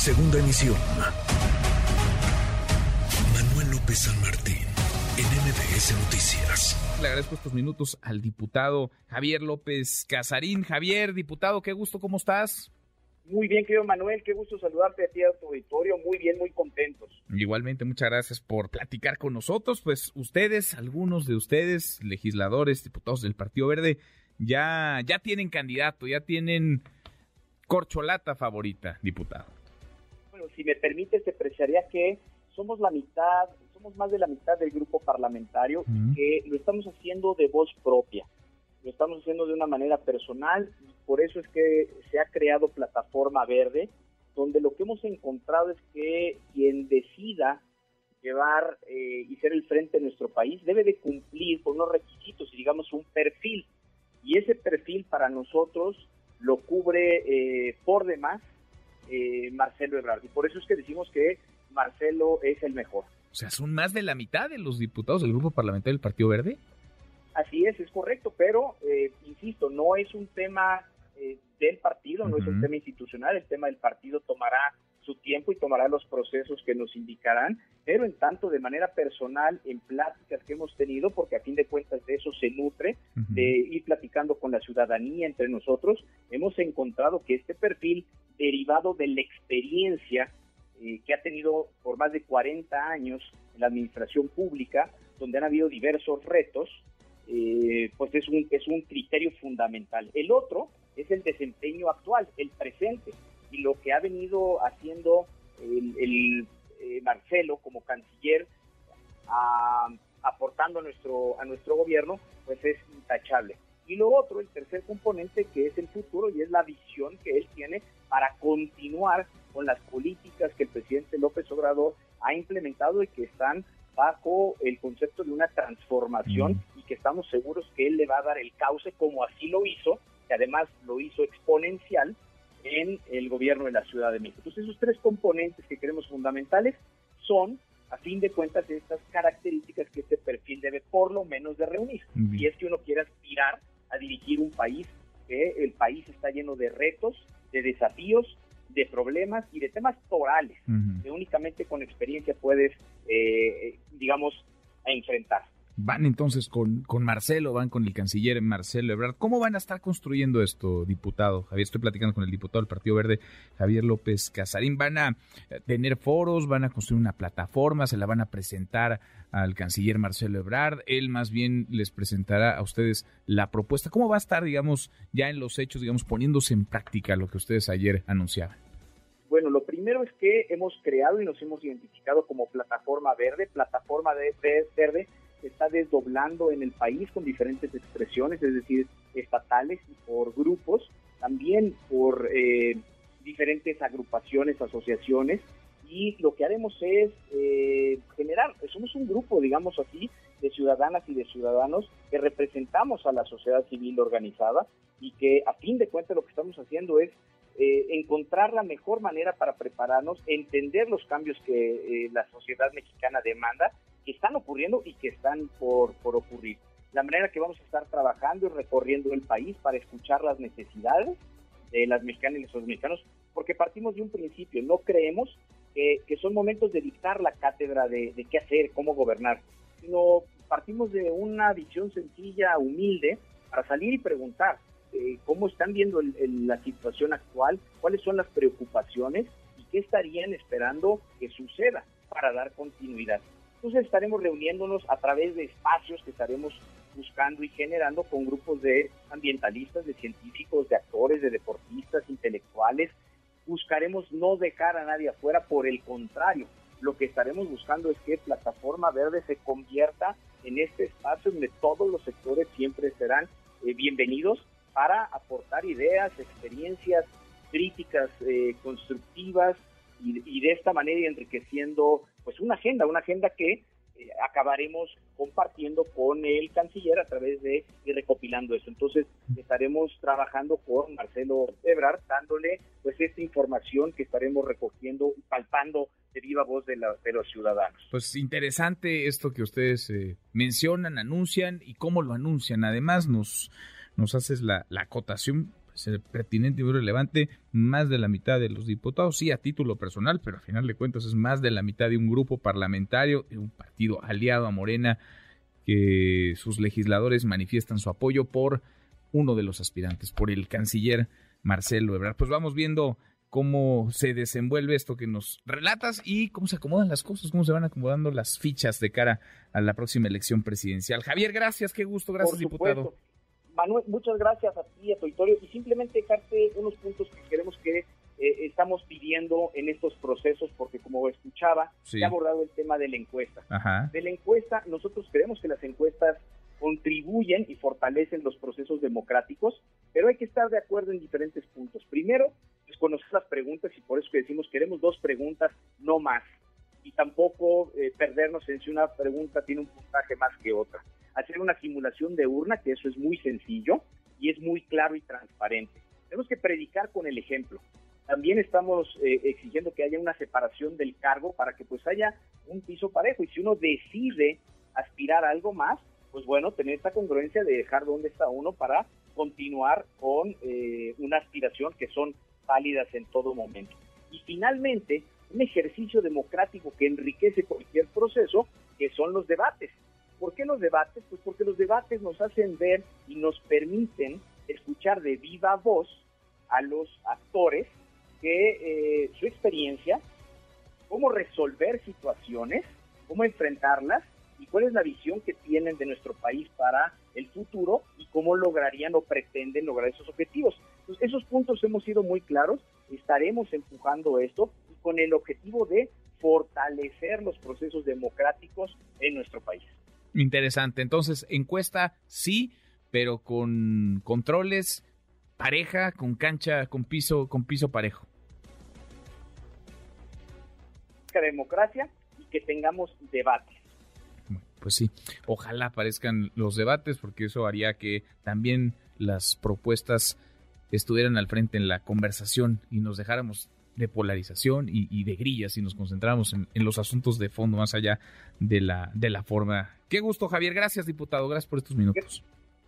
Segunda emisión. Manuel López San Martín, en MBS Noticias. Le agradezco estos minutos al diputado Javier López Casarín. Javier, diputado, qué gusto, ¿cómo estás? Muy bien, querido Manuel, qué gusto saludarte a ti a tu auditorio, muy bien, muy contentos. Igualmente, muchas gracias por platicar con nosotros. Pues ustedes, algunos de ustedes, legisladores, diputados del Partido Verde, ya, ya tienen candidato, ya tienen corcholata favorita, diputado. Si me permite, te apreciaría que somos la mitad, somos más de la mitad del grupo parlamentario que lo estamos haciendo de voz propia lo estamos haciendo de una manera personal y por eso es que se ha creado Plataforma Verde, donde lo que hemos encontrado es que quien decida llevar eh, y ser el frente de nuestro país debe de cumplir con unos requisitos y digamos un perfil. Y ese perfil para nosotros lo cubre eh, por demás eh, Marcelo Ebrard. Y por eso es que decimos que Marcelo es el mejor. O sea, son más de la mitad de los diputados del grupo parlamentario del Partido Verde. Así es, es correcto, pero eh, insisto, no es un tema eh, del partido, no es un tema institucional, el tema del partido tomará su tiempo y tomará los procesos que nos indicarán, pero en tanto de manera personal, en pláticas que hemos tenido, porque a fin de cuentas de eso se nutre, de ir platicando con la ciudadanía entre nosotros, hemos encontrado que este perfil derivado de la experiencia eh, que ha tenido por más de 40 años en la administración pública, donde han habido diversos retos, eh, pues es un, es un criterio fundamental. El otro es el desempeño actual, el presente, y lo que ha venido haciendo el, eh, Marcelo como canciller, aportando a nuestro, a nuestro gobierno, pues es intachable. Y lo otro, el tercer componente, que es el futuro y es la visión que él tiene para continuar con las políticas que el presidente López Obrador ha implementado y que están bajo el concepto de una transformación y que estamos seguros que él le va a dar el cauce como así lo hizo, que además lo hizo exponencial en el gobierno de la Ciudad de México. Entonces esos tres componentes que creemos fundamentales son, a fin de cuentas, estas características que este perfil debe por lo menos de reunir. Y es que uno quiere aspirar a dirigir un país, que el país está lleno de retos, de desafíos, de problemas y de temas torales que únicamente con experiencia puedes, eh, digamos, enfrentar. Van entonces con, con Marcelo, van con el canciller Marcelo Ebrard. ¿Cómo van a estar construyendo esto, diputado? Javier, estoy platicando con el diputado del Partido Verde, Javier López Casarín. ¿Van a eh, tener foros? ¿Van a construir una plataforma? ¿Se la van a presentar al canciller Marcelo Ebrard? Él más bien les presentará a ustedes la propuesta. ¿Cómo va a estar, digamos, ya en los hechos, digamos, poniéndose en práctica lo que ustedes ayer anunciaban? Bueno, lo primero es que hemos creado y nos hemos identificado como plataforma verde. Plataforma de, verde está desdoblando en el país con diferentes expresiones, es decir, estatales y por grupos, también por eh, diferentes agrupaciones, asociaciones. Y lo que haremos es eh, generar, somos un grupo, digamos así, de ciudadanas y de ciudadanos que representamos a la sociedad civil organizada y que a fin de cuentas lo que estamos haciendo es eh, encontrar la mejor manera para prepararnos, entender los cambios que eh, la sociedad mexicana demanda, que están ocurriendo y que están por, por ocurrir. La manera que vamos a estar trabajando y recorriendo el país para escuchar las necesidades de las mexicanas y los mexicanos, porque partimos de un principio, no creemos que, son momentos de dictar la cátedra de, de qué hacer, cómo gobernar, sino partimos de una visión sencilla, humilde, para salir y preguntar, eh, cómo están viendo la situación actual, cuáles son las preocupaciones y qué estarían esperando que suceda para dar continuidad. Entonces estaremos reuniéndonos a través de espacios que estaremos buscando y generando con grupos de ambientalistas, de científicos, de actores, de deportistas, intelectuales. Buscaremos no dejar a nadie afuera, por el contrario, lo que estaremos buscando es que Plataforma Verde se convierta en este espacio donde todos los sectores siempre serán eh, bienvenidos para aportar ideas, experiencias, críticas eh, constructivas y, de esta manera enriqueciendo pues una agenda, una agenda que eh, acabaremos compartiendo con el canciller a través de ir recopilando eso. Entonces estaremos trabajando con Marcelo Ebrard dándole pues esta información que estaremos recogiendo y palpando de viva voz de, los ciudadanos. Pues interesante esto que ustedes eh, mencionan, anuncian y cómo lo anuncian. Además nos nos haces la, acotación, ser pertinente y muy relevante. Más de la mitad de los diputados, sí, a título personal, pero a final de cuentas es más de la mitad de un grupo parlamentario, de un partido aliado a Morena, que sus legisladores manifiestan su apoyo por uno de los aspirantes, por el canciller Marcelo Ebrard. Pues vamos viendo cómo se desenvuelve esto que nos relatas y cómo se acomodan las cosas, cómo se van acomodando las fichas de cara a la próxima elección presidencial. Javier, gracias, qué gusto, gracias, diputado. Manuel, muchas gracias a ti, a tu auditorio, simplemente dejarte unos puntos que queremos que eh, estamos pidiendo en estos procesos, porque como escuchaba, se ha abordado el tema de la encuesta. De la encuesta, nosotros creemos que las encuestas contribuyen y fortalecen los procesos democráticos, pero hay que estar de acuerdo en diferentes puntos. Primero, conocer las preguntas y por eso que decimos queremos dos preguntas, no más. Y tampoco eh, perdernos en si una pregunta tiene un puntaje más que otra. Hacer una simulación de urna, que eso es muy sencillo y es muy claro y transparente. Tenemos que predicar con el ejemplo. También estamos eh, exigiendo que haya una separación del cargo para que pues haya un piso parejo. Y si uno decide aspirar a algo más, pues bueno, tener esta congruencia de dejar dónde está uno para continuar con eh, una aspiración que son válidas en todo momento. Y finalmente, un ejercicio democrático que enriquece cualquier proceso, que son los debates. ¿Por qué los debates? Pues porque los debates nos hacen ver y nos permiten escuchar de viva voz a los actores que eh, su experiencia, cómo resolver situaciones, cómo enfrentarlas y cuál es la visión que tienen de nuestro país para el futuro y cómo lograrían o pretenden lograr esos objetivos. esos puntos hemos sido muy claros, estaremos empujando esto con el objetivo de fortalecer los procesos democráticos en nuestro país. Interesante. Entonces, encuesta sí, pero con controles pareja, con cancha, con piso, con piso parejo. Democracia y que tengamos debates pues sí, ojalá aparezcan los debates porque eso haría que también las propuestas estuvieran al frente en la conversación y nos dejáramos de polarización y, de grillas y nos concentráramos en, en, los asuntos de fondo más allá de la, de la forma. Qué gusto, Javier. Gracias, diputado. Gracias por estos minutos.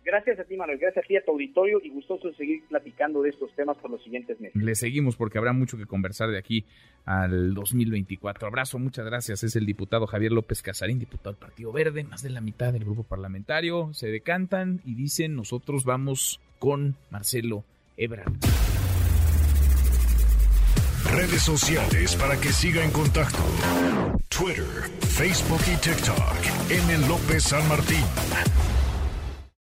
Gracias a ti, Manuel. Gracias a ti, a tu auditorio y gustoso seguir platicando de estos temas por los siguientes meses. Le seguimos porque habrá mucho que conversar de aquí al 2024. Abrazo, muchas gracias. Es el diputado Javier López Casarín, diputado del Partido Verde, más de la mitad del grupo parlamentario. Se decantan y dicen, nosotros vamos con Marcelo Ebrard. Redes sociales para que siga en contacto: Twitter, Facebook y TikTok. M. López San Martín.